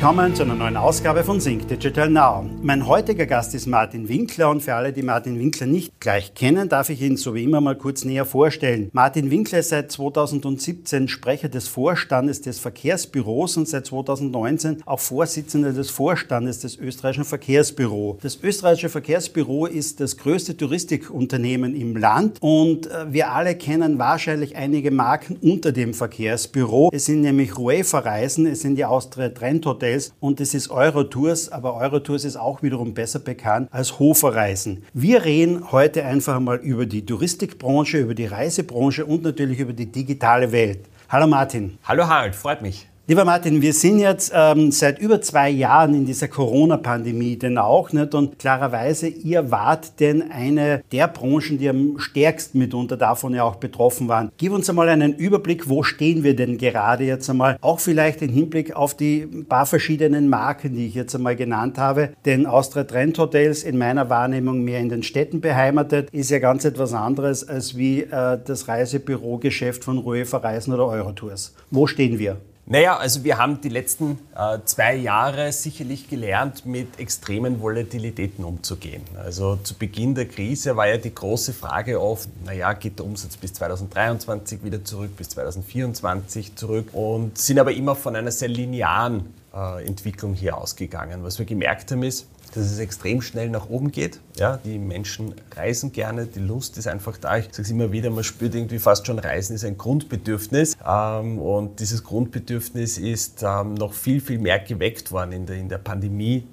Willkommen zu einer neuen Ausgabe von Sync Digital Now. Mein heutiger Gast ist Martin Winkler und für alle, die Martin Winkler nicht gleich kennen, darf ich ihn so wie immer mal kurz näher vorstellen. Martin Winkler ist seit 2017 Sprecher des Vorstandes des Verkehrsbüros und seit 2019 auch Vorsitzender des Vorstandes des österreichischen Verkehrsbüro. Das österreichische Verkehrsbüro ist das größte Touristikunternehmen im Land und äh, wir alle kennen wahrscheinlich einige Marken unter dem Verkehrsbüro. Es sind nämlich UEFA Reisen, es sind die Austria Trend Hotels, Hotels und es ist Eurotours, aber Eurotours ist auch wiederum besser bekannt als Hoferreisen. Wir reden heute einfach mal über die Touristikbranche, über die Reisebranche und natürlich über die digitale Welt. Hallo Martin. Hallo Harald, freut mich. Lieber Martin, wir sind jetzt ähm, seit über zwei Jahren in dieser Corona-Pandemie denn auch nicht und klarerweise, ihr wart denn eine der Branchen, die am stärksten mitunter davon ja auch betroffen waren. Gib uns einmal einen Überblick, wo stehen wir denn gerade jetzt einmal, auch vielleicht im Hinblick auf die paar verschiedenen Marken, die ich jetzt einmal genannt habe, denn Austria Trend Hotels in meiner Wahrnehmung mehr in den Städten beheimatet, ist ja ganz etwas anderes als wie äh, das Reisebürogeschäft von Ruefa Reisen oder Eurotours. Wo stehen wir? Naja, also wir haben die letzten äh, zwei Jahre sicherlich gelernt, mit extremen Volatilitäten umzugehen. Also zu Beginn der Krise war ja die große Frage oft, naja, geht der Umsatz bis 2023 wieder zurück, bis 2024 zurück und sind aber immer von einer sehr linearen äh, Entwicklung hier ausgegangen. Was wir gemerkt haben ist, dass es extrem schnell nach oben geht. Ja, die Menschen reisen gerne, die Lust ist einfach da. Ich sage es immer wieder, man spürt irgendwie fast schon, Reisen ist ein Grundbedürfnis. Ähm, und dieses Grundbedürfnis ist ähm, noch viel, viel mehr geweckt worden in der, in der Pandemie.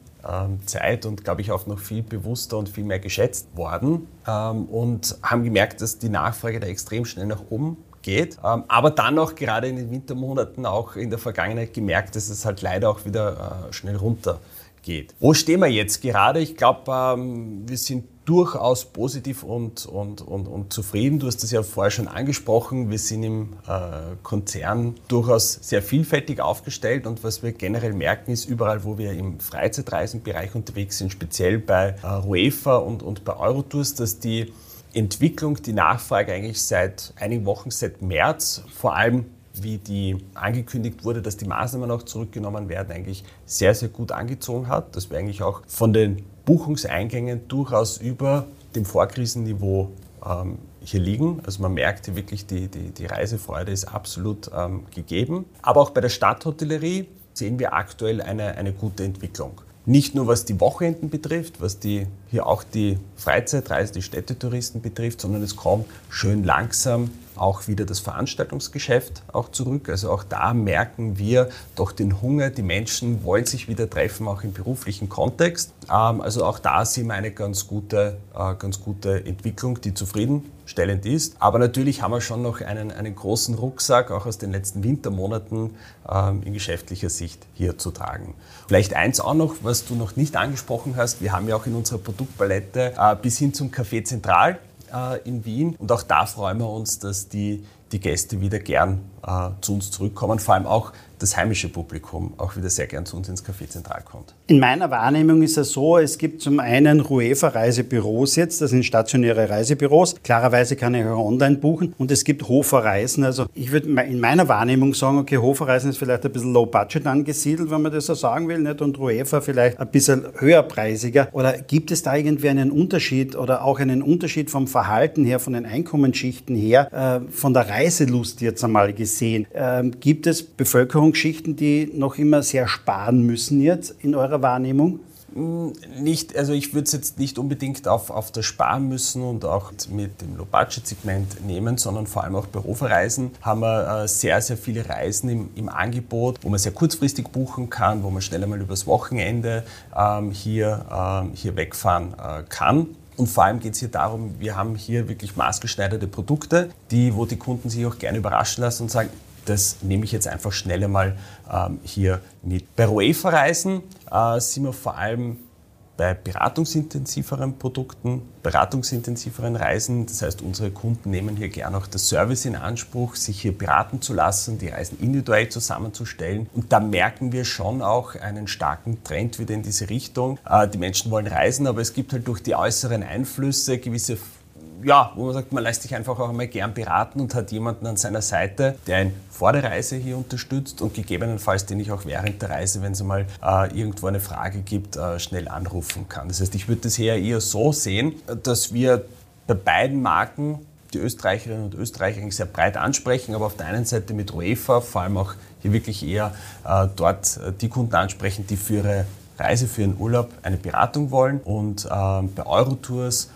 Zeit und glaube ich auch noch viel bewusster und viel mehr geschätzt worden ähm, und haben gemerkt, dass die Nachfrage da extrem schnell nach oben geht. aber dann auch gerade in den Wintermonaten auch in der Vergangenheit gemerkt, dass es halt leider auch wieder äh, schnell runter geht. Wo stehen wir jetzt gerade? Ich glaube, ähm, wir sind durchaus positiv und, und, und, und zufrieden. Du hast das ja vorher schon angesprochen. Wir sind im äh, Konzern durchaus sehr vielfältig aufgestellt und was wir generell merken ist, überall wo wir im Freizeitreisenbereich unterwegs sind, speziell bei äh, UEFA und, und bei Eurotours, dass die Entwicklung, die Nachfrage eigentlich seit einigen Wochen, seit März, vor allem wie die angekündigt wurde, dass die Maßnahmen auch zurückgenommen werden, eigentlich sehr, sehr gut angezogen hat. Dass wir eigentlich auch von den Buchungseingängen durchaus über dem Vorkrisenniveau ähm, hier liegen. Also man merkt wirklich, die, die, die Reisefreude ist absolut ähm, gegeben. Aber auch bei der Stadthotellerie sehen wir aktuell eine, eine gute Entwicklung. Nicht nur was die Wochenenden betrifft, was die, hier auch die Freizeitreise, die Städtetouristen betrifft, sondern es kommt schön langsam auch wieder das Veranstaltungsgeschäft auch zurück. Also auch da merken wir doch den Hunger. Die Menschen wollen sich wieder treffen, auch im beruflichen Kontext. Ähm, also auch da sehen wir eine ganz gute, äh, ganz gute Entwicklung, die zufriedenstellend ist. Aber natürlich haben wir schon noch einen, einen großen Rucksack, auch aus den letzten Wintermonaten ähm, in geschäftlicher Sicht hier zu tragen. Vielleicht eins auch noch, was du noch nicht angesprochen hast. Wir haben ja auch in unserer Produktpalette äh, bis hin zum Café Zentral äh, in Wien. Und auch da freuen wir uns, dass die, die Gäste wieder gern äh, zu uns zurückkommen, vor allem auch das heimische Publikum auch wieder sehr gern zu uns ins Café Zentral kommt. In meiner Wahrnehmung ist es so, es gibt zum einen Ruefa-Reisebüros jetzt, das sind stationäre Reisebüros. Klarerweise kann ich auch online buchen und es gibt Hofer-Reisen. Also ich würde in meiner Wahrnehmung sagen, okay, Hofer-Reisen ist vielleicht ein bisschen low-budget angesiedelt, wenn man das so sagen will, nicht? und Ruefa vielleicht ein bisschen höherpreisiger. Oder gibt es da irgendwie einen Unterschied oder auch einen Unterschied vom Verhalten her, von den Einkommensschichten her, äh, von der Reiselust jetzt einmal gesehen? Ähm, gibt es Bevölkerung Bevölkerungsschichten, die noch immer sehr sparen müssen jetzt in eurer Wahrnehmung? Mm, nicht, also ich würde es jetzt nicht unbedingt auf, auf das Sparen müssen und auch mit dem Low-Budget-Segment nehmen, sondern vor allem auch Büroverreisen haben wir äh, sehr, sehr viele Reisen im, im Angebot, wo man sehr kurzfristig buchen kann, wo man schnell einmal übers Wochenende ähm, hier, ähm, hier wegfahren äh, kann. Und vor allem geht es hier darum, wir haben hier wirklich maßgeschneiderte Produkte, die, wo die Kunden sich auch gerne überraschen lassen und sagen, das nehme ich jetzt einfach schnell einmal ähm, hier mit. Bei UEFA-Reisen äh, sind wir vor allem bei beratungsintensiveren Produkten, beratungsintensiveren Reisen. Das heißt, unsere Kunden nehmen hier gerne auch das Service in Anspruch, sich hier beraten zu lassen, die Reisen individuell zusammenzustellen. Und da merken wir schon auch einen starken Trend wieder in diese Richtung. Äh, die Menschen wollen reisen, aber es gibt halt durch die äußeren Einflüsse gewisse ja, wo man sagt, man lässt sich einfach auch einmal gern beraten und hat jemanden an seiner Seite, der ihn vor der Reise hier unterstützt und gegebenenfalls den ich auch während der Reise, wenn es mal äh, irgendwo eine Frage gibt, äh, schnell anrufen kann. Das heißt, ich würde das eher, eher so sehen, dass wir bei beiden Marken die Österreicherinnen und Österreicher eigentlich sehr breit ansprechen, aber auf der einen Seite mit UEFA vor allem auch hier wirklich eher äh, dort äh, die Kunden ansprechen, die für ihre Reise, für ihren Urlaub eine Beratung wollen und ähm, bei Eurotours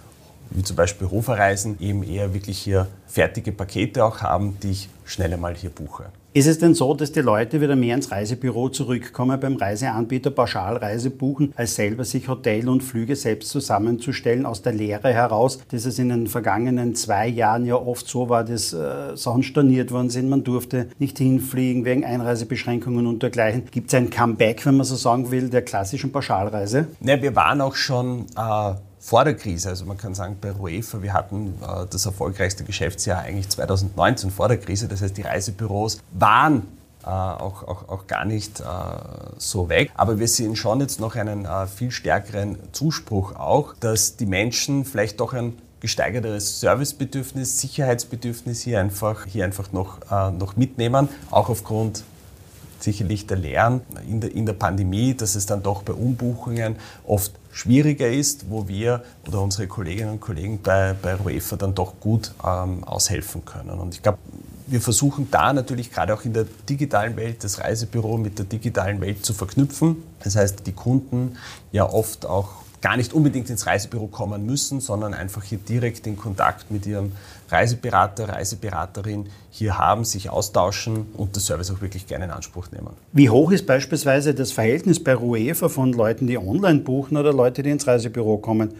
wie zum Beispiel Hoferreisen, eben eher wirklich hier fertige Pakete auch haben, die ich schnell einmal hier buche. Ist es denn so, dass die Leute wieder mehr ins Reisebüro zurückkommen, beim Reiseanbieter Pauschalreise buchen, als selber sich Hotel und Flüge selbst zusammenzustellen, aus der Lehre heraus, dass es in den vergangenen zwei Jahren ja oft so war, dass äh, Sachen storniert worden sind, man durfte nicht hinfliegen wegen Einreisebeschränkungen und dergleichen. Gibt es ein Comeback, wenn man so sagen will, der klassischen Pauschalreise? Ne, wir waren auch schon äh vor der Krise. Also man kann sagen, bei UEFA, wir hatten äh, das erfolgreichste Geschäftsjahr eigentlich 2019 vor der Krise. Das heißt, die Reisebüros waren äh, auch, auch, auch gar nicht äh, so weg. Aber wir sehen schon jetzt noch einen äh, viel stärkeren Zuspruch auch, dass die Menschen vielleicht doch ein gesteigertes Servicebedürfnis, Sicherheitsbedürfnis hier einfach, hier einfach noch, äh, noch mitnehmen, auch aufgrund sicherlich der Lehren in der, in der Pandemie, dass es dann doch bei Umbuchungen oft schwieriger ist, wo wir oder unsere Kolleginnen und Kollegen bei, bei UEFA dann doch gut ähm, aushelfen können. Und ich glaube, wir versuchen da natürlich gerade auch in der digitalen Welt das Reisebüro mit der digitalen Welt zu verknüpfen. Das heißt, die Kunden ja oft auch gar nicht unbedingt ins Reisebüro kommen müssen, sondern einfach hier direkt den Kontakt mit ihrem Reiseberater, Reiseberaterin hier haben, sich austauschen und das Service auch wirklich gerne in Anspruch nehmen. Wie hoch ist beispielsweise das Verhältnis bei RUEFA von Leuten, die online buchen oder Leute, die ins Reisebüro kommen?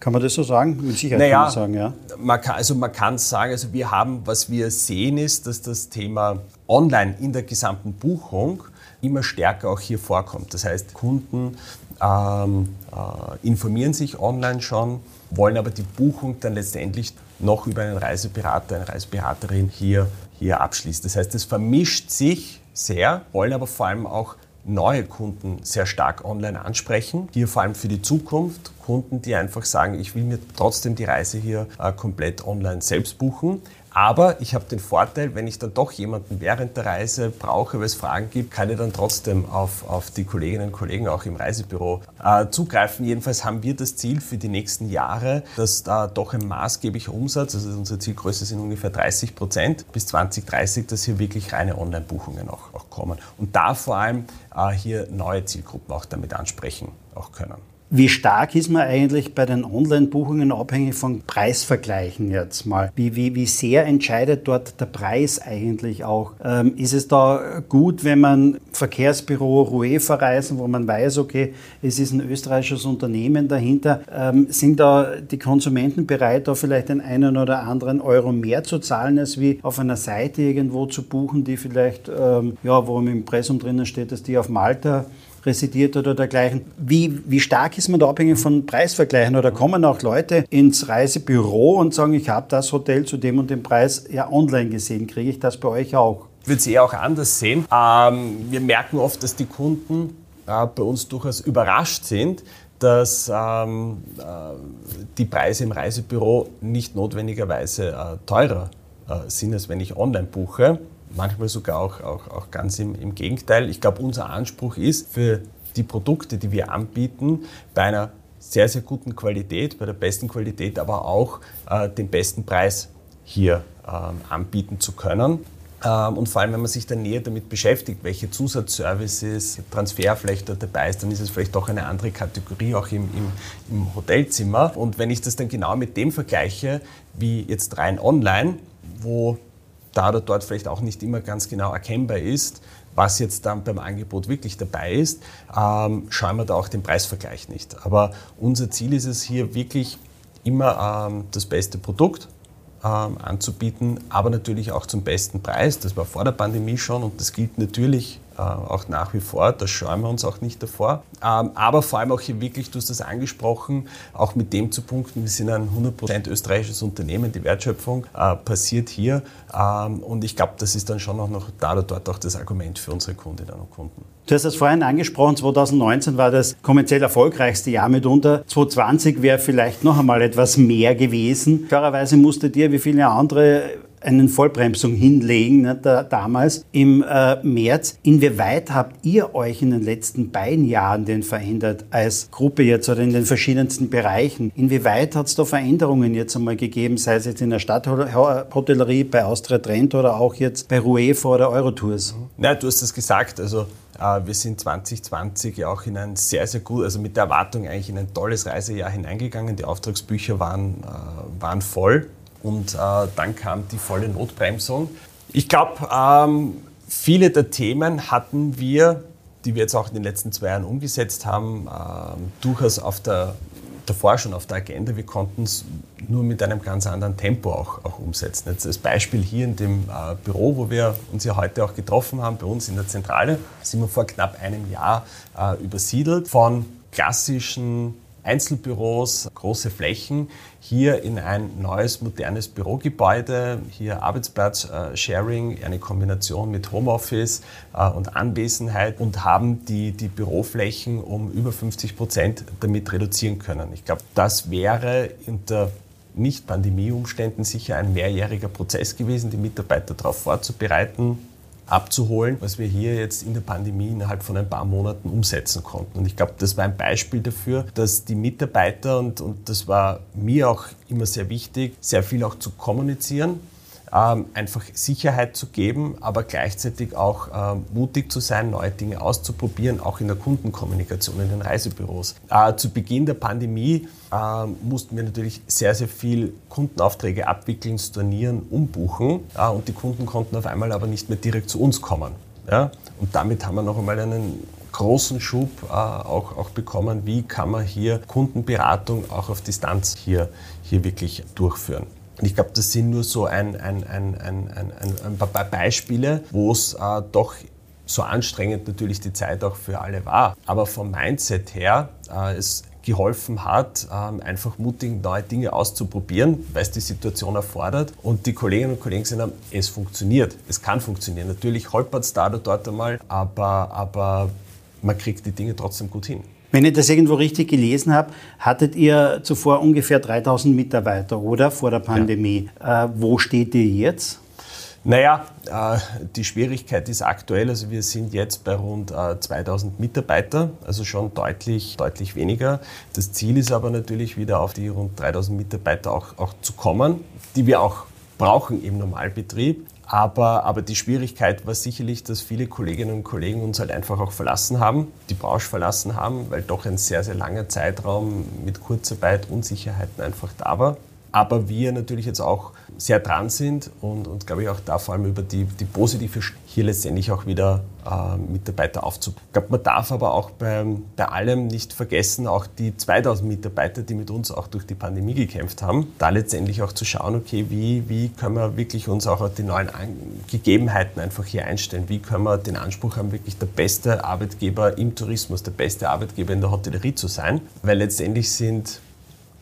Kann man das so sagen? Mit Sicherheit naja, kann man sagen, ja. Man kann, also man kann sagen, also wir haben, was wir sehen ist, dass das Thema online in der gesamten Buchung immer stärker auch hier vorkommt. Das heißt, Kunden ähm, äh, informieren sich online schon, wollen aber die Buchung dann letztendlich noch über einen Reiseberater, eine Reiseberaterin hier, hier abschließen. Das heißt, es vermischt sich sehr, wollen aber vor allem auch neue Kunden sehr stark online ansprechen. Hier vor allem für die Zukunft Kunden, die einfach sagen, ich will mir trotzdem die Reise hier äh, komplett online selbst buchen. Aber ich habe den Vorteil, wenn ich dann doch jemanden während der Reise brauche, weil es Fragen gibt, kann ich dann trotzdem auf, auf die Kolleginnen und Kollegen auch im Reisebüro äh, zugreifen. Jedenfalls haben wir das Ziel für die nächsten Jahre, dass da doch ein maßgeblicher Umsatz, also unsere Zielgröße sind ungefähr 30 Prozent bis 2030, dass hier wirklich reine Online-Buchungen auch, auch kommen. Und da vor allem äh, hier neue Zielgruppen auch damit ansprechen auch können. Wie stark ist man eigentlich bei den Online-Buchungen abhängig von Preisvergleichen jetzt mal? Wie, wie, wie sehr entscheidet dort der Preis eigentlich auch? Ähm, ist es da gut, wenn man Verkehrsbüro Ruefa reisen, wo man weiß, okay, es ist ein österreichisches Unternehmen dahinter, ähm, sind da die Konsumenten bereit, da vielleicht den einen oder anderen Euro mehr zu zahlen, als wie auf einer Seite irgendwo zu buchen, die vielleicht, ähm, ja, wo im Impressum drinnen steht, dass die auf Malta residiert oder dergleichen. Wie, wie stark ist man da abhängig von Preisvergleichen? Oder kommen auch Leute ins Reisebüro und sagen, ich habe das Hotel zu dem und dem Preis ja online gesehen. Kriege ich das bei euch auch? Ich würde es eher auch anders sehen. Ähm, wir merken oft, dass die Kunden äh, bei uns durchaus überrascht sind, dass ähm, äh, die Preise im Reisebüro nicht notwendigerweise äh, teurer äh, sind, als wenn ich online buche manchmal sogar auch, auch, auch ganz im, im Gegenteil. Ich glaube, unser Anspruch ist für die Produkte, die wir anbieten, bei einer sehr, sehr guten Qualität, bei der besten Qualität, aber auch äh, den besten Preis hier ähm, anbieten zu können. Ähm, und vor allem, wenn man sich dann näher damit beschäftigt, welche Zusatzservices, Transfer vielleicht da dabei ist, dann ist es vielleicht doch eine andere Kategorie auch im, im, im Hotelzimmer. Und wenn ich das dann genau mit dem vergleiche, wie jetzt rein online, wo da oder dort vielleicht auch nicht immer ganz genau erkennbar ist, was jetzt dann beim Angebot wirklich dabei ist, ähm, schauen wir da auch den Preisvergleich nicht. Aber unser Ziel ist es hier wirklich immer ähm, das beste Produkt ähm, anzubieten, aber natürlich auch zum besten Preis. Das war vor der Pandemie schon und das gilt natürlich auch nach wie vor. Da scheuen wir uns auch nicht davor. Ähm, aber vor allem auch hier wirklich, du hast das angesprochen, auch mit dem zu punkten, wir sind ein 100% österreichisches Unternehmen, die Wertschöpfung äh, passiert hier. Ähm, und ich glaube, das ist dann schon auch noch da oder dort auch das Argument für unsere Kundinnen und Kunden. Du hast es vorhin angesprochen, 2019 war das kommerziell erfolgreichste Jahr mitunter. 2020 wäre vielleicht noch einmal etwas mehr gewesen. Klarerweise musstet ihr, wie viele andere eine Vollbremsung hinlegen, ne, da, damals im äh, März. Inwieweit habt ihr euch in den letzten beiden Jahren denn verändert als Gruppe jetzt oder in den verschiedensten Bereichen? Inwieweit hat es da Veränderungen jetzt einmal gegeben, sei es jetzt in der Stadthotellerie, bei Austria Trend oder auch jetzt bei Ruefa oder Eurotours? Na, du hast es gesagt, also äh, wir sind 2020 ja auch in ein sehr, sehr gut, also mit der Erwartung eigentlich in ein tolles Reisejahr hineingegangen. Die Auftragsbücher waren, äh, waren voll und äh, dann kam die volle Notbremsung. Ich glaube, ähm, viele der Themen hatten wir, die wir jetzt auch in den letzten zwei Jahren umgesetzt haben, äh, durchaus auf der, davor schon auf der Agenda. Wir konnten es nur mit einem ganz anderen Tempo auch, auch umsetzen. Jetzt als Beispiel hier in dem äh, Büro, wo wir uns ja heute auch getroffen haben, bei uns in der Zentrale, sind wir vor knapp einem Jahr äh, übersiedelt von klassischen Einzelbüros, große Flächen, hier in ein neues, modernes Bürogebäude, hier Arbeitsplatz-Sharing, eine Kombination mit Homeoffice äh, und Anwesenheit und haben die, die Büroflächen um über 50 Prozent damit reduzieren können. Ich glaube, das wäre unter nicht-Pandemie-Umständen sicher ein mehrjähriger Prozess gewesen, die Mitarbeiter darauf vorzubereiten, abzuholen, was wir hier jetzt in der Pandemie innerhalb von ein paar Monaten umsetzen konnten. Und ich glaube, das war ein Beispiel dafür, dass die Mitarbeiter, und, und das war mir auch immer sehr wichtig, sehr viel auch zu kommunizieren, ähm, einfach Sicherheit zu geben, aber gleichzeitig auch ähm, mutig zu sein, neue Dinge auszuprobieren, auch in der Kundenkommunikation, in den Reisebüros. Äh, zu Beginn der Pandemie äh, mussten wir natürlich sehr, sehr viel Kundenaufträge abwickeln, stornieren, umbuchen äh, und die Kunden konnten auf einmal aber nicht mehr direkt zu uns kommen. Ja? Und damit haben wir noch einmal einen großen Schub äh, auch, auch bekommen, wie kann man hier Kundenberatung auch auf Distanz hier, hier wirklich durchführen. Und ich glaube, das sind nur so ein, ein, ein, ein, paar Beispiele, wo es äh, doch so anstrengend natürlich die Zeit auch für alle war. Aber vom Mindset her äh, es geholfen hat, ähm, einfach mutig neue Dinge auszuprobieren, weil es die Situation erfordert. Und die Kolleginnen und Kollegen gesagt haben, es funktioniert, es kann funktionieren. Natürlich holpert es da oder dort einmal, aber, aber man kriegt die Dinge trotzdem gut hin. Wenn ich das irgendwo richtig gelesen habe, hattet ihr zuvor ungefähr 3000 Mitarbeiter, oder? Vor der Pandemie. Ja. Äh, wo steht ihr jetzt? Naja, äh, die Schwierigkeit ist aktuell, also wir sind jetzt bei rund äh, 2000 Mitarbeiter, also schon deutlich, deutlich weniger. Das Ziel ist aber natürlich wieder auf die rund 3000 Mitarbeiter auch, auch zu kommen, die wir auch brauchen im Normalbetrieb. Aber, aber die Schwierigkeit war sicherlich, dass viele Kolleginnen und Kollegen uns halt einfach auch verlassen haben, die Branche verlassen haben, weil doch ein sehr, sehr langer Zeitraum mit Kurzarbeit, Unsicherheiten einfach da war. Aber wir natürlich jetzt auch sehr dran sind und, und glaube ich auch da vor allem über die, die positive hier letztendlich auch wieder äh, Mitarbeiter aufzubauen. Ich glaube, man darf aber auch bei, bei allem nicht vergessen, auch die 2000 Mitarbeiter, die mit uns auch durch die Pandemie gekämpft haben, da letztendlich auch zu schauen, okay, wie, wie können wir wirklich uns auch die neuen Gegebenheiten einfach hier einstellen? Wie können wir den Anspruch haben, wirklich der beste Arbeitgeber im Tourismus, der beste Arbeitgeber in der Hotellerie zu sein? Weil letztendlich sind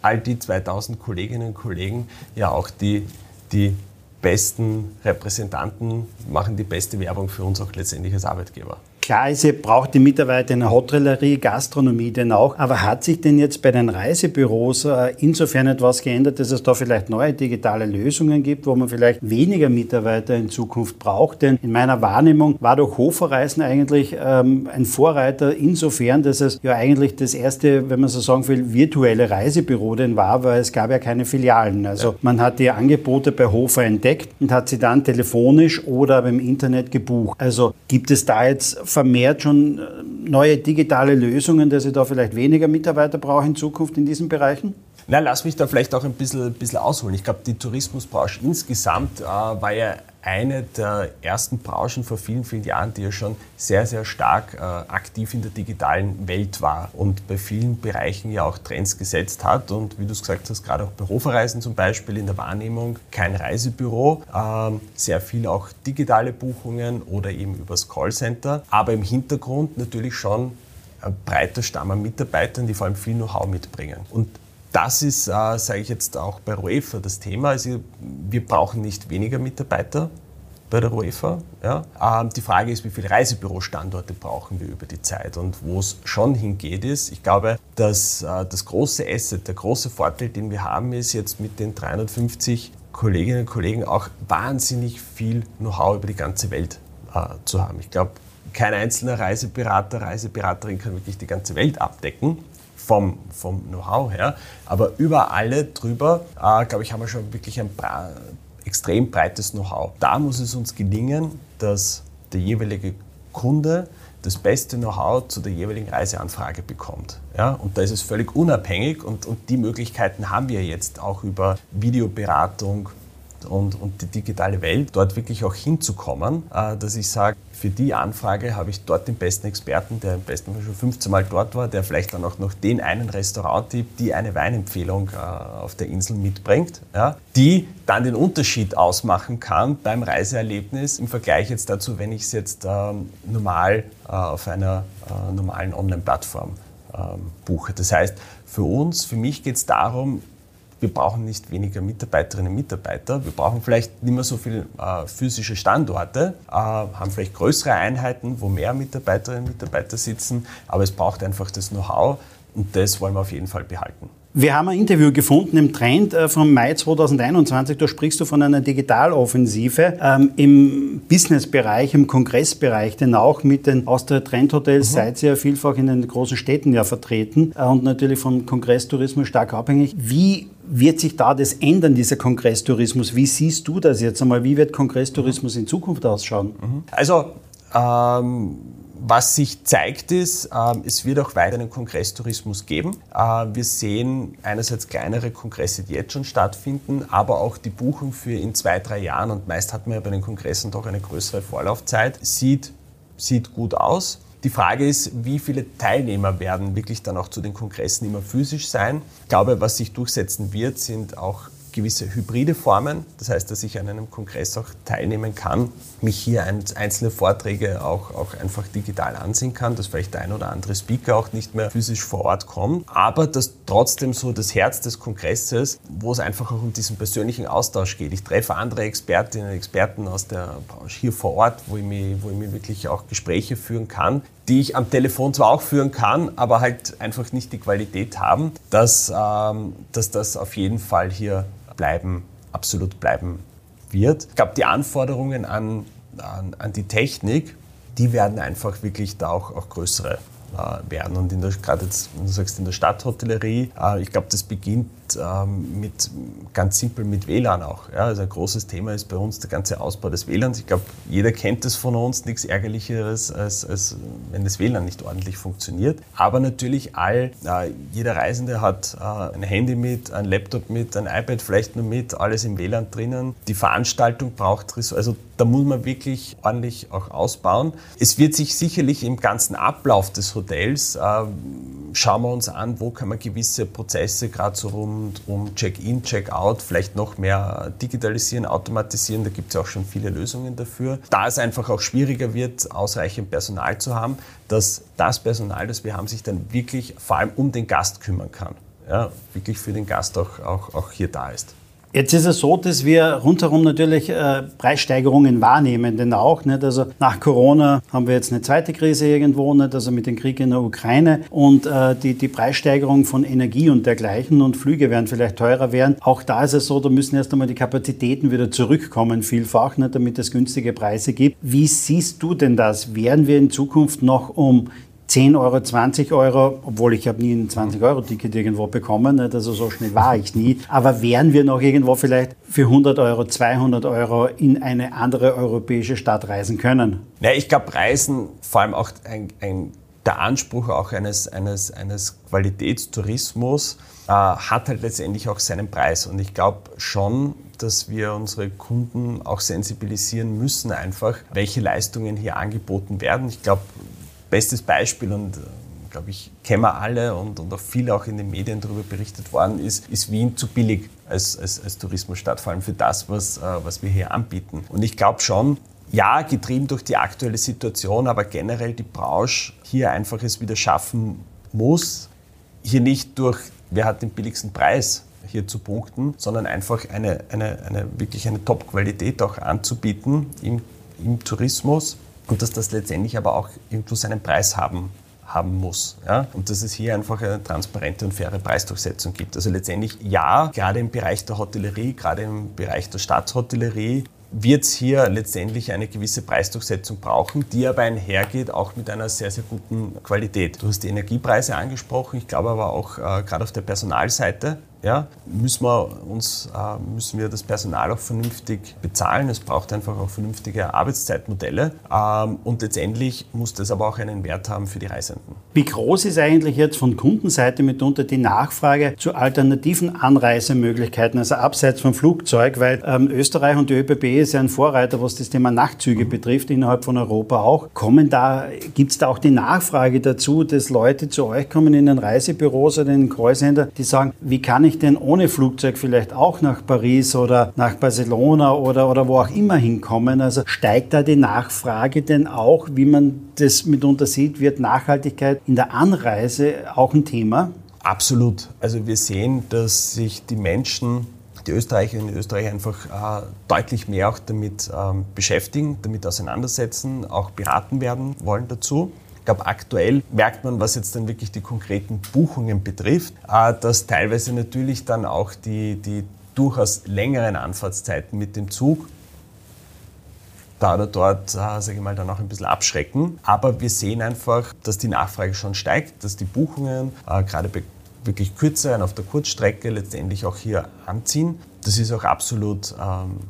all die 2000 Kolleginnen und Kollegen ja auch die, die besten Repräsentanten, machen die beste Werbung für uns auch letztendlich als Arbeitgeber. Klar ist, ihr braucht die Mitarbeiter in der Hotellerie, Gastronomie denn auch. Aber hat sich denn jetzt bei den Reisebüros äh, insofern etwas geändert, dass es da vielleicht neue digitale Lösungen gibt, wo man vielleicht weniger Mitarbeiter in Zukunft braucht? Denn in meiner Wahrnehmung war doch Hoferreisen eigentlich ähm, ein Vorreiter insofern, dass es ja eigentlich das erste, wenn man so sagen will, virtuelle Reisebüro denn war, weil es gab ja keine Filialen. Also man hat die Angebote bei Hofer entdeckt und hat sie dann telefonisch oder beim Internet gebucht. Also gibt es da jetzt vermehrt schon äh, neue digitale Lösungen, dass ich da vielleicht weniger Mitarbeiter brauche in Zukunft in diesen Bereichen? Na, lass mich da vielleicht auch ein bisschen, bisschen ausholen. Ich glaube, die Tourismusbranche insgesamt äh, war ja eine der ersten Branchen vor vielen, vielen Jahren, die ja schon sehr, sehr stark äh, aktiv in der digitalen Welt war und bei vielen Bereichen ja auch Trends gesetzt hat. Und wie du es gesagt hast, gerade auch Büroverreisen zum Beispiel in der Wahrnehmung, kein Reisebüro, äh, sehr viel auch digitale Buchungen oder eben übers Callcenter, aber im Hintergrund natürlich schon ein breiter Stamm an Mitarbeitern, die vor allem viel Know-how mitbringen. Und das ist, äh, sage ich jetzt auch bei UEFA das Thema. Also wir brauchen nicht weniger Mitarbeiter bei der UEFA. Ja. Ähm, die Frage ist, wie viele Reisebürostandorte brauchen wir über die Zeit? Und wo es schon hingeht ist, ich glaube, dass äh, das große Asset, der große Vorteil, den wir haben, ist jetzt mit den 350 Kolleginnen und Kollegen auch wahnsinnig viel Know-how über die ganze Welt äh, zu haben. Ich glaube, kein einzelner Reiseberater, Reiseberaterin kann wirklich die ganze Welt abdecken vom, vom Know-how her. Aber über alle drüber, äh, glaube ich, haben wir schon wirklich ein extrem breites Know-how. Da muss es uns gelingen, dass der jeweilige Kunde das beste Know-how zu der jeweiligen Reiseanfrage bekommt. Ja? Und da ist es völlig unabhängig und, und die Möglichkeiten haben wir jetzt auch über Videoberatung, und, und die digitale Welt, dort wirklich auch hinzukommen, äh, dass ich sage, für die Anfrage habe ich dort den besten Experten, der im besten Fall schon 15 Mal dort war, der vielleicht dann auch noch den einen Restauranttipp, die eine Weinempfehlung äh, auf der Insel mitbringt, ja, die dann den Unterschied ausmachen kann beim Reiseerlebnis im Vergleich jetzt dazu, wenn ich es jetzt ähm, normal äh, auf einer äh, normalen Online-Plattform ähm, buche. Das heißt, für uns, für mich geht es darum, wir brauchen nicht weniger Mitarbeiterinnen und Mitarbeiter, wir brauchen vielleicht nicht mehr so viele äh, physische Standorte, äh, haben vielleicht größere Einheiten, wo mehr Mitarbeiterinnen und Mitarbeiter sitzen, aber es braucht einfach das Know-how und das wollen wir auf jeden Fall behalten. Wir haben ein Interview gefunden im Trend äh, vom Mai 2021. Da sprichst du von einer Digitaloffensive ähm, im Businessbereich, im Kongressbereich, denn auch mit den Austria Trend Hotels mhm. seid ihr ja vielfach in den großen Städten ja vertreten äh, und natürlich vom Kongresstourismus stark abhängig. Wie wird sich da das ändern, dieser Kongresstourismus? Wie siehst du das jetzt einmal? Wie wird Kongresstourismus in Zukunft ausschauen? Mhm. Also, ähm, was sich zeigt ist, äh, es wird auch weiter einen Kongresstourismus geben. Äh, wir sehen einerseits kleinere Kongresse, die jetzt schon stattfinden, aber auch die Buchung für in zwei, drei Jahren, und meist hat man ja bei den Kongressen doch eine größere Vorlaufzeit, sieht, sieht gut aus. Die Frage ist, wie viele Teilnehmer werden wirklich dann auch zu den Kongressen immer physisch sein. Ich glaube, was sich durchsetzen wird, sind auch gewisse hybride Formen. Das heißt, dass ich an einem Kongress auch teilnehmen kann, mich hier einzelne Vorträge auch, auch einfach digital ansehen kann, dass vielleicht der ein oder andere Speaker auch nicht mehr physisch vor Ort kommt, aber dass trotzdem so das Herz des Kongresses, wo es einfach auch um diesen persönlichen Austausch geht. Ich treffe andere Expertinnen und Experten aus der Branche hier vor Ort, wo ich mich, wo ich mich wirklich auch Gespräche führen kann, die ich am Telefon zwar auch führen kann, aber halt einfach nicht die Qualität haben, dass, ähm, dass das auf jeden Fall hier bleiben, absolut bleiben wird. Ich glaube, die Anforderungen an, an, an, die Technik, die werden einfach wirklich da auch, auch größere äh, werden. Und gerade jetzt, wenn du sagst, in der Stadthotellerie, äh, ich glaube, das beginnt ähm, mit ganz simpel mit WLAN auch. Ja, also ein großes Thema ist bei uns der ganze Ausbau des WLANs. Ich glaube, jeder kennt es von uns, nichts Ärgerlicheres, als, als wenn das WLAN nicht ordentlich funktioniert. Aber natürlich all, äh, jeder Reisende hat äh, ein Handy mit, ein Laptop mit, ein iPad vielleicht nur mit, alles im WLAN drinnen. Die Veranstaltung braucht also da muss man wirklich ordentlich auch ausbauen. Es wird sich sicherlich im ganzen Ablauf des Hotels, äh, schauen wir uns an, wo kann man gewisse Prozesse gerade so rund um Check-in, Check-out vielleicht noch mehr digitalisieren, automatisieren. Da gibt es ja auch schon viele Lösungen dafür. Da es einfach auch schwieriger wird, ausreichend Personal zu haben, dass das Personal, das wir haben, sich dann wirklich vor allem um den Gast kümmern kann. Ja, wirklich für den Gast auch, auch, auch hier da ist. Jetzt ist es so, dass wir rundherum natürlich äh, Preissteigerungen wahrnehmen, denn auch nicht. Also nach Corona haben wir jetzt eine zweite Krise irgendwo, nicht? Also mit dem Krieg in der Ukraine und äh, die, die Preissteigerung von Energie und dergleichen und Flüge werden vielleicht teurer werden. Auch da ist es so, da müssen erst einmal die Kapazitäten wieder zurückkommen, vielfach, nicht? damit es günstige Preise gibt. Wie siehst du denn das? Werden wir in Zukunft noch um 10 Euro, 20 Euro, obwohl ich habe nie ein 20-Euro-Ticket irgendwo bekommen, nicht? also so schnell war ich nie. Aber wären wir noch irgendwo vielleicht für 100 Euro, 200 Euro in eine andere europäische Stadt reisen können? Ja, ich glaube, Reisen, vor allem auch ein, ein der Anspruch auch eines, eines, eines Qualitätstourismus äh, hat halt letztendlich auch seinen Preis. Und ich glaube schon, dass wir unsere Kunden auch sensibilisieren müssen, einfach, welche Leistungen hier angeboten werden. Ich glaube, bestes Beispiel und äh, glaube ich, kennen wir alle und, und auch viel auch in den Medien darüber berichtet worden ist, ist Wien zu billig als, als, als Tourismusstadt, vor allem für das, was, äh, was wir hier anbieten. Und ich glaube schon, ja, getrieben durch die aktuelle Situation, aber generell die Branche hier einfach es wieder schaffen muss, hier nicht durch, wer hat den billigsten Preis hier zu punkten, sondern einfach eine, eine, eine wirklich eine Top-Qualität auch anzubieten im, im Tourismus und dass das letztendlich aber auch irgendwo seinen Preis haben haben muss. Ja? Und dass es hier einfach eine transparente und faire Preisdurchsetzung gibt. Also letztendlich ja, gerade im Bereich der Hotellerie, gerade im Bereich der Staatshotellerie wird es hier letztendlich eine gewisse Preisdurchsetzung brauchen, die aber einhergeht auch mit einer sehr, sehr guten Qualität. Du hast die Energiepreise angesprochen, ich glaube aber auch äh, gerade auf der Personalseite ja, müssen, wir uns, äh, müssen wir das Personal auch vernünftig bezahlen. Es braucht einfach auch vernünftige Arbeitszeitmodelle. Ähm, und letztendlich muss das aber auch einen Wert haben für die Reisenden. Wie groß ist eigentlich jetzt von Kundenseite mitunter die Nachfrage zu alternativen Anreisemöglichkeiten, also abseits vom Flugzeug? Weil ähm, Österreich und die ÖBB ist ja ein Vorreiter, was das Thema Nachtzüge mhm. betrifft, innerhalb von Europa auch. Kommen da, gibt es da auch die Nachfrage dazu, dass Leute zu euch kommen in den Reisebüros oder in den Callcenter, die sagen, wie kann ich ich denn ohne Flugzeug vielleicht auch nach Paris oder nach Barcelona oder, oder wo auch immer hinkommen? Also steigt da die Nachfrage denn auch, wie man das mitunter sieht, wird Nachhaltigkeit in der Anreise auch ein Thema? Absolut. Also wir sehen, dass sich die Menschen die Österreicherinnen und Österreicher einfach äh, deutlich mehr auch damit ähm, beschäftigen, damit auseinandersetzen, auch beraten werden wollen dazu. Ich glaube, aktuell merkt man, was jetzt dann wirklich die konkreten Buchungen betrifft, äh, dass teilweise natürlich dann auch die, die durchaus längeren Anfahrtszeiten mit dem Zug da oder dort, äh, sage ich mal, dann auch ein bisschen abschrecken. Aber wir sehen einfach, dass die Nachfrage schon steigt, dass die Buchungen äh, gerade bei wirklich kürzeren auf der Kurzstrecke letztendlich auch hier anziehen. Das ist auch absolut ähm,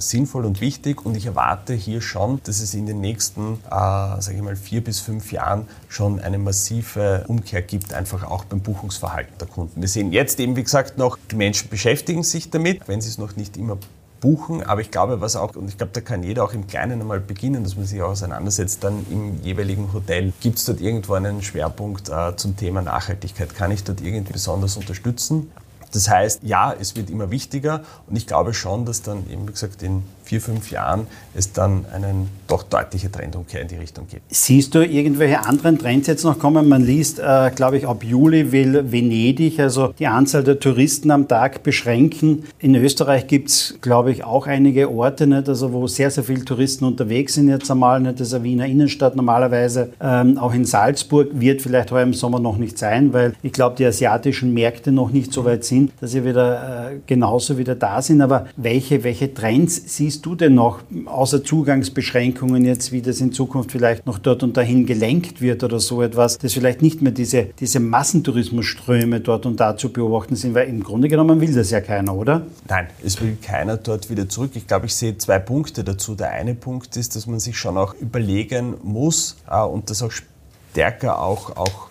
sinnvoll und wichtig und ich erwarte hier schon, dass es in den nächsten, äh, sage ich mal, vier bis fünf Jahren schon eine massive Umkehr gibt, einfach auch beim Buchungsverhalten der Kunden. Wir sehen jetzt eben, wie gesagt, noch, die Menschen beschäftigen sich damit, wenn sie es noch nicht immer buchen, aber ich glaube, was auch, und ich glaube, da kann jeder auch im Kleinen einmal beginnen, dass man sich auch auseinandersetzt, dann im jeweiligen Hotel. Gibt es dort irgendwo einen Schwerpunkt äh, zum Thema Nachhaltigkeit? Kann ich dort irgendwie besonders unterstützen? Das heißt, ja, es wird immer wichtiger und ich glaube schon, dass dann eben, wie gesagt, in vier, fünf Jahren es dann eine doch deutliche Trendumkehr in die Richtung gibt. Siehst du irgendwelche anderen Trends jetzt noch kommen? Man liest, äh, glaube ich, ab Juli will Venedig also die Anzahl der Touristen am Tag beschränken. In Österreich gibt es, glaube ich, auch einige Orte, nicht? Also, wo sehr, sehr viele Touristen unterwegs sind jetzt einmal. Nicht? Das ist eine Wiener Innenstadt normalerweise. Ähm, auch in Salzburg wird vielleicht heuer im Sommer noch nicht sein, weil ich glaube, die asiatischen Märkte noch nicht so weit sind, dass sie wieder äh, genauso wieder da sind. Aber welche, welche Trends siehst siehst du denn noch, außer Zugangsbeschränkungen jetzt, wie das in Zukunft vielleicht noch dort und dahin gelenkt wird oder so etwas, dass vielleicht nicht mehr diese, diese Massentourismusströme dort und da zu beobachten sind, weil im Grunde genommen will das ja keiner, oder? Nein, es will keiner dort wieder zurück. Ich glaube, ich sehe zwei Punkte dazu. Der eine Punkt ist, dass man sich schon auch überlegen muss äh, und das auch stärker auch, auch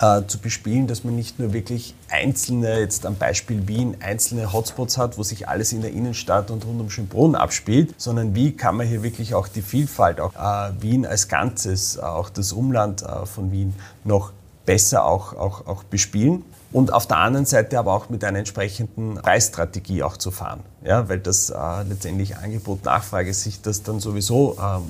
äh, zu bespielen, dass man nicht nur wirklich einzelne, jetzt am Beispiel Wien, einzelne Hotspots hat, wo sich alles in der Innenstadt und rund um Schönbrunn abspielt, sondern wie kann man hier wirklich auch die Vielfalt, auch äh, Wien als Ganzes, auch das Umland äh, von Wien noch besser auch, auch, auch bespielen und auf der anderen Seite aber auch mit einer entsprechenden Preisstrategie auch zu fahren. Ja, weil das äh, letztendlich Angebot, Nachfrage sich das dann sowieso ähm,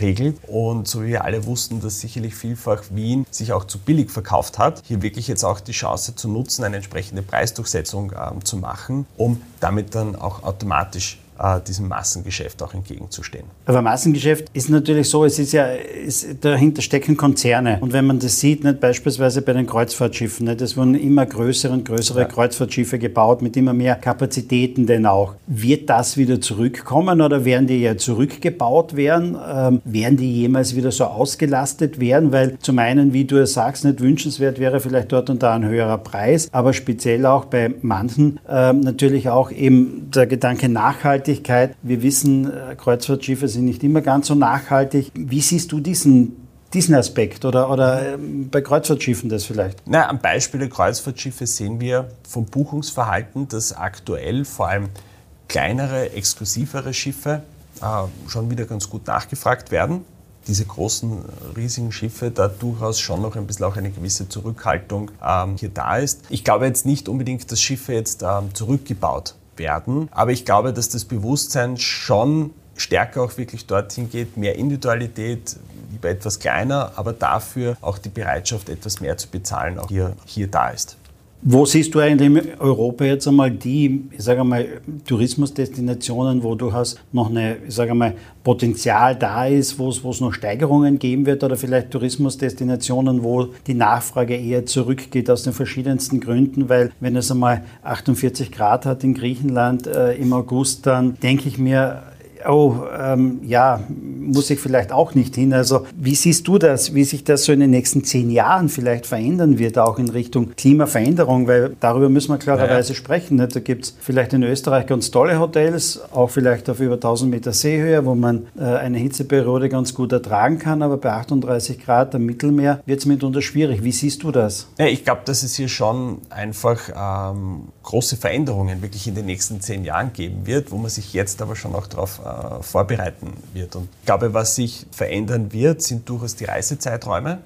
regelt. Und so wie wir alle wussten, dass sicherlich vielfach Wien sich auch zu billig verkauft hat, hier wirklich jetzt auch die Chance zu nutzen, eine entsprechende Preisdurchsetzung äh, zu machen, um damit dann auch automatisch diesem Massengeschäft auch entgegenzustehen. Aber Massengeschäft ist natürlich so, es ist ja, es, dahinter stecken Konzerne. Und wenn man das sieht, nicht, beispielsweise bei den Kreuzfahrtschiffen, nicht, es wurden immer größere und größere ja. Kreuzfahrtschiffe gebaut mit immer mehr Kapazitäten denn auch. Wird das wieder zurückkommen oder werden die ja zurückgebaut werden? Ähm, werden die jemals wieder so ausgelastet werden? Weil zum einen, wie du es sagst, nicht wünschenswert wäre vielleicht dort und da ein höherer Preis, aber speziell auch bei manchen ähm, natürlich auch eben der Gedanke Nachhaltigkeit Nachhaltigkeit. Wir wissen, äh, Kreuzfahrtschiffe sind nicht immer ganz so nachhaltig. Wie siehst du diesen diesen Aspekt oder, oder ähm, bei Kreuzfahrtschiffen das vielleicht? Na, am Beispiel der Kreuzfahrtschiffe sehen wir vom Buchungsverhalten, dass aktuell vor allem kleinere, exklusivere Schiffe äh, schon wieder ganz gut nachgefragt werden diese großen, riesigen Schiffe da durchaus schon noch ein bisschen auch eine gewisse Zurückhaltung ähm, hier da ist. Ich glaube jetzt nicht unbedingt, dass Schiffe jetzt ähm, zurückgebaut werden, aber ich glaube, dass das Bewusstsein schon stärker auch wirklich dorthin geht, mehr Individualität, lieber etwas kleiner, aber dafür auch die Bereitschaft, etwas mehr zu bezahlen, auch hier, hier da ist. Wo siehst du eigentlich in Europa jetzt einmal die, ich sage mal, Tourismusdestinationen, wo du hast noch eine, ich sage mal, Potenzial da ist, wo es, wo es noch Steigerungen geben wird oder vielleicht Tourismusdestinationen, wo die Nachfrage eher zurückgeht aus den verschiedensten Gründen, weil wenn es einmal 48 Grad hat in Griechenland äh, im August, dann denke ich mir, oh, ähm, ja, muss ich vielleicht auch nicht hin. Also wie siehst du das, wie sich das so in den nächsten zehn Jahren vielleicht verändern wird, auch in Richtung Klimaveränderung? Weil darüber müssen wir klarerweise ja. sprechen. Nicht? Da gibt es vielleicht in Österreich ganz tolle Hotels, auch vielleicht auf über 1000 Meter Seehöhe, wo man äh, eine Hitzeperiode ganz gut ertragen kann, aber bei 38 Grad am Mittelmeer wird es mitunter schwierig. Wie siehst du das? Ja, ich glaube, dass es hier schon einfach ähm, große Veränderungen wirklich in den nächsten zehn Jahren geben wird, wo man sich jetzt aber schon auch darauf äh, vorbereiten wird. Und ich glaube, was sich verändern wird, sind durchaus die Reisezeiträume.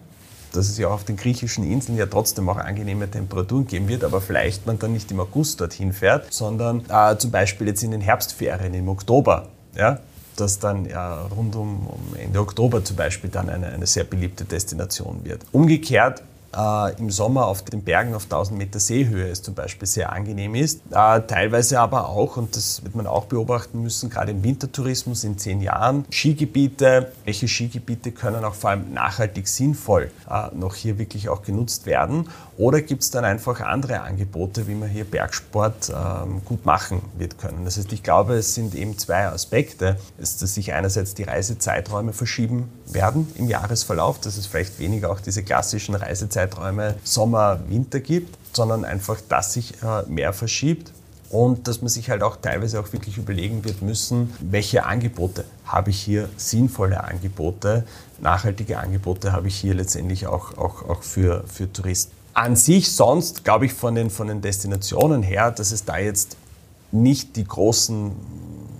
Dass es ja auch auf den griechischen Inseln ja trotzdem auch angenehme Temperaturen geben wird, aber vielleicht man dann nicht im August dorthin fährt, sondern äh, zum Beispiel jetzt in den Herbstferien im Oktober. Ja, dass dann ja, rund um, um, Ende Oktober zum Beispiel dann eine, eine sehr beliebte Destination wird. Umgekehrt äh, im Sommer auf den Bergen auf 1000 Meter Seehöhe es zum Beispiel sehr angenehm ist. Äh, teilweise aber auch, und das wird man auch beobachten müssen, gerade im Wintertourismus in zehn Jahren, Skigebiete, welche Skigebiete können auch vor allem nachhaltig sinnvoll äh, noch hier wirklich auch genutzt werden? Oder gibt es dann einfach andere Angebote, wie man hier Bergsport ähm, gut machen wird können? Das heißt, ich glaube, es sind eben zwei Aspekte, dass sich einerseits die Reisezeiträume verschieben werden im Jahresverlauf, dass es vielleicht weniger auch diese klassischen Reisezeiträume Zeiträume Sommer, Winter gibt, sondern einfach, dass sich äh, mehr verschiebt und dass man sich halt auch teilweise auch wirklich überlegen wird müssen, welche Angebote habe ich hier, sinnvolle Angebote, nachhaltige Angebote habe ich hier letztendlich auch, auch, auch für, für Touristen. An sich sonst glaube ich von den, von den Destinationen her, dass es da jetzt nicht die großen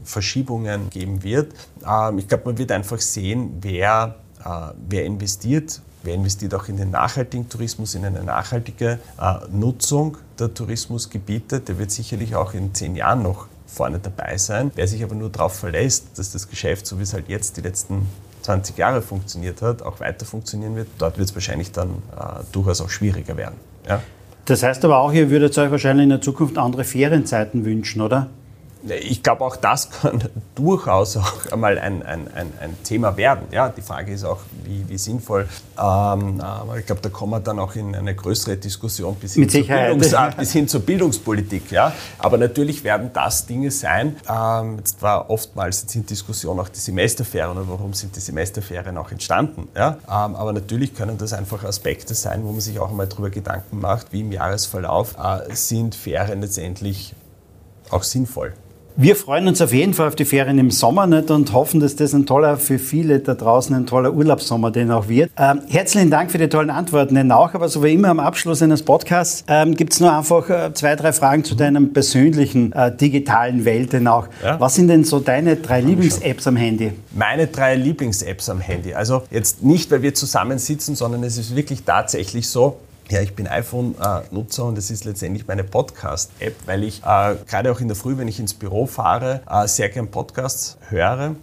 Verschiebungen geben wird. Ähm, ich glaube, man wird einfach sehen, wer, äh, wer investiert, Wer investiert auch in den nachhaltigen Tourismus, in eine nachhaltige äh, Nutzung der Tourismusgebiete? Der wird sicherlich auch in zehn Jahren noch vorne dabei sein. Wer sich aber nur darauf verlässt, dass das Geschäft, so wie es halt jetzt die letzten 20 Jahre funktioniert hat, auch weiter funktionieren wird, dort wird es wahrscheinlich dann äh, durchaus auch schwieriger werden. Ja? Das heißt aber auch, ihr würdet euch wahrscheinlich in der Zukunft andere Ferienzeiten wünschen, oder? Ich glaube, auch das kann durchaus auch einmal ein, ein, ein, ein, Thema werden. Ja, die Frage ist auch, wie, wie sinnvoll. Ähm, ich glaube, da kommen wir dann auch in eine größere Diskussion bis hin, zur, Bildungs bis hin zur Bildungspolitik. Ja. Aber natürlich werden das Dinge sein. Ähm, jetzt war oftmals jetzt in Diskussion auch die Semesterferien und warum sind die Semesterferien auch entstanden. Ja. Ähm, aber natürlich können das einfach Aspekte sein, wo man sich auch einmal darüber Gedanken macht, wie im Jahresverlauf äh, sind Ferien letztendlich auch sinnvoll. Wir freuen uns auf jeden Fall auf die Ferien im Sommer nicht und hoffen, dass das ein toller, für viele da draußen ein toller Urlaubssommer den auch wird. Ähm, herzlichen Dank für die tollen Antworten, denn auch, aber so wie immer am Abschluss eines Podcasts ähm, gibt es nur einfach äh, zwei, drei Fragen zu deiner persönlichen äh, digitalen Welt denn auch. Ja? Was sind denn so deine drei Lieblings-Apps am Handy? Meine drei Lieblings-Apps am Handy. Also jetzt nicht, weil wir zusammensitzen, sondern es ist wirklich tatsächlich so, ja, ich bin iPhone-Nutzer und es ist letztendlich meine Podcast-App, weil ich äh, gerade auch in der Früh, wenn ich ins Büro fahre, äh, sehr gern Podcasts höre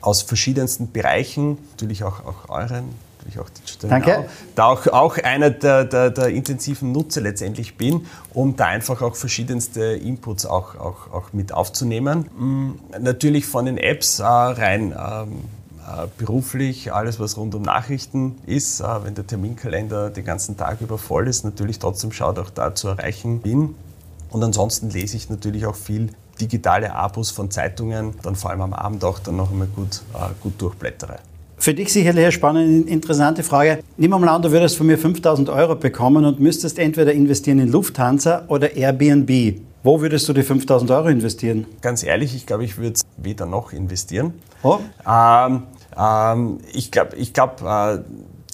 aus verschiedensten Bereichen, natürlich auch, auch euren, natürlich auch Digital Danke. Now, da auch, auch einer der, der, der, intensiven Nutzer letztendlich bin, um da einfach auch verschiedenste Inputs auch, auch, auch mit aufzunehmen. Mhm, natürlich von den Apps äh, rein ähm, äh, beruflich alles, was rund um Nachrichten ist, äh, wenn der Terminkalender den ganzen Tag über voll ist, natürlich trotzdem schaut, auch da zu erreichen bin. Und ansonsten lese ich natürlich auch viel digitale Abos von Zeitungen, dann vor allem am Abend auch dann noch einmal gut, äh, gut durchblättere. Für dich sicherlich eine spannende, interessante Frage. Nimm mal an, du würdest von mir 5000 Euro bekommen und müsstest entweder investieren in Lufthansa oder Airbnb. Wo würdest du die 5000 Euro investieren? Ganz ehrlich, ich glaube, ich würde es weder noch investieren. Oh? Ähm, ähm, ich glaube, ich glaub, äh,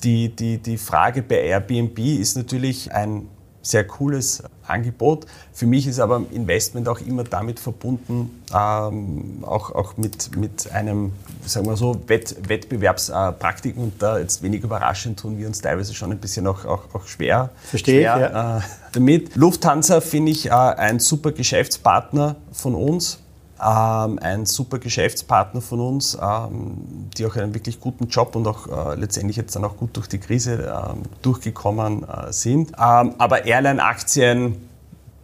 die, die, die Frage bei Airbnb ist natürlich ein sehr cooles Angebot. Für mich ist aber Investment auch immer damit verbunden, ähm, auch, auch mit, mit einem, sagen wir so, Wett, Wettbewerbspraktiken. Und da jetzt wenig überraschend tun wir uns teilweise schon ein bisschen auch, auch, auch schwer, Verstehe schwer ich, ja. äh, damit. Lufthansa finde ich äh, ein super Geschäftspartner von uns ähm, ein super Geschäftspartner von uns, ähm, die auch einen wirklich guten Job und auch äh, letztendlich jetzt dann auch gut durch die Krise ähm, durchgekommen äh, sind. Ähm, aber Airline-Aktien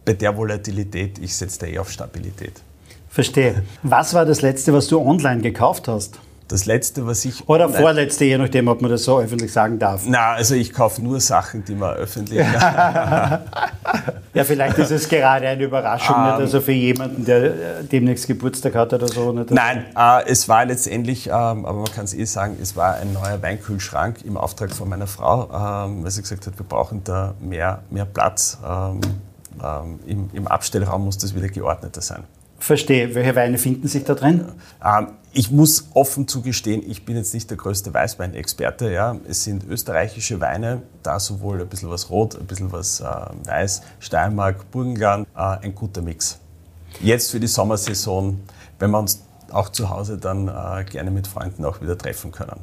bei der Volatilität, ich setze da eh auf Stabilität. Verstehe. Was war das Letzte, was du online gekauft hast? Das letzte, was ich. Oder vorletzte, je nachdem, ob man das so öffentlich sagen darf. Na, also ich kaufe nur Sachen, die man öffentlich. ja, vielleicht ist es gerade eine Überraschung, um, nicht? also für jemanden, der äh, demnächst Geburtstag hat oder so. Nicht? Nein, äh, es war letztendlich, ähm, aber man kann es eh sagen, es war ein neuer Weinkühlschrank im Auftrag von meiner Frau, ähm, weil sie gesagt hat, wir brauchen da mehr, mehr Platz. Ähm, ähm im, Im Abstellraum muss das wieder geordneter sein. Verstehe. Welche Weine finden sich da drin? Ähm, ich muss offen zugestehen, ich bin jetzt nicht der größte Weißweinexperte. Ja. Es sind österreichische Weine, da sowohl ein bisschen was Rot, ein bisschen was äh, Weiß, Steiermark, Burgenland, äh, ein guter Mix. Jetzt für die Sommersaison, wenn wir uns auch zu Hause dann äh, gerne mit Freunden auch wieder treffen können.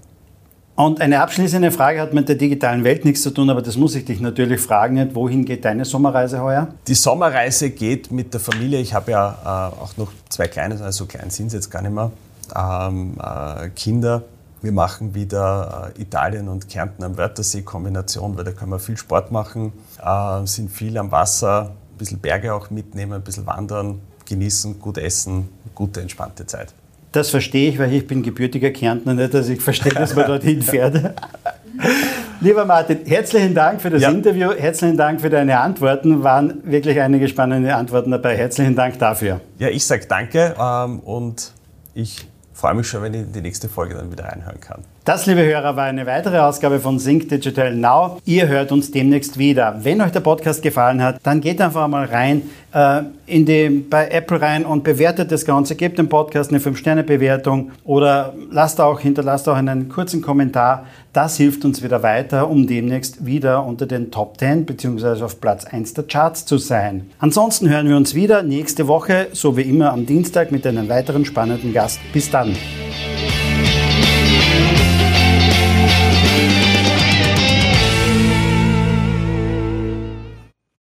Und eine abschließende Frage hat mit der digitalen Welt nichts zu tun, aber das muss ich dich natürlich fragen. Wohin geht deine Sommerreise heuer? Die Sommerreise geht mit der Familie. Ich habe ja äh, auch noch zwei kleine, also so klein sind sie jetzt gar nicht mehr, ähm, äh, Kinder. Wir machen wieder äh, Italien und Kärnten am Wörthersee-Kombination, weil da können wir viel Sport machen, äh, sind viel am Wasser, ein bisschen Berge auch mitnehmen, ein bisschen wandern, genießen, gut essen, gute, entspannte Zeit. Das verstehe ich, weil ich bin gebürtiger Kärntner, nicht, dass ich verstehe, dass man dorthin fährt. Lieber Martin, herzlichen Dank für das ja. Interview, herzlichen Dank für deine Antworten. Waren wirklich einige spannende Antworten dabei. Herzlichen Dank dafür. Ja, ich sage danke ähm, und ich freue mich schon, wenn ich die nächste Folge dann wieder reinhören kann. Das, liebe Hörer, war eine weitere Ausgabe von Sync Digital Now. Ihr hört uns demnächst wieder. Wenn euch der Podcast gefallen hat, dann geht einfach mal rein äh, in die, bei Apple rein und bewertet das Ganze. Gebt dem Podcast eine 5-Sterne-Bewertung oder lasst auch, hinterlasst auch einen kurzen Kommentar. Das hilft uns wieder weiter, um demnächst wieder unter den Top 10 bzw. auf Platz 1 der Charts zu sein. Ansonsten hören wir uns wieder nächste Woche, so wie immer am Dienstag, mit einem weiteren spannenden Gast. Bis dann.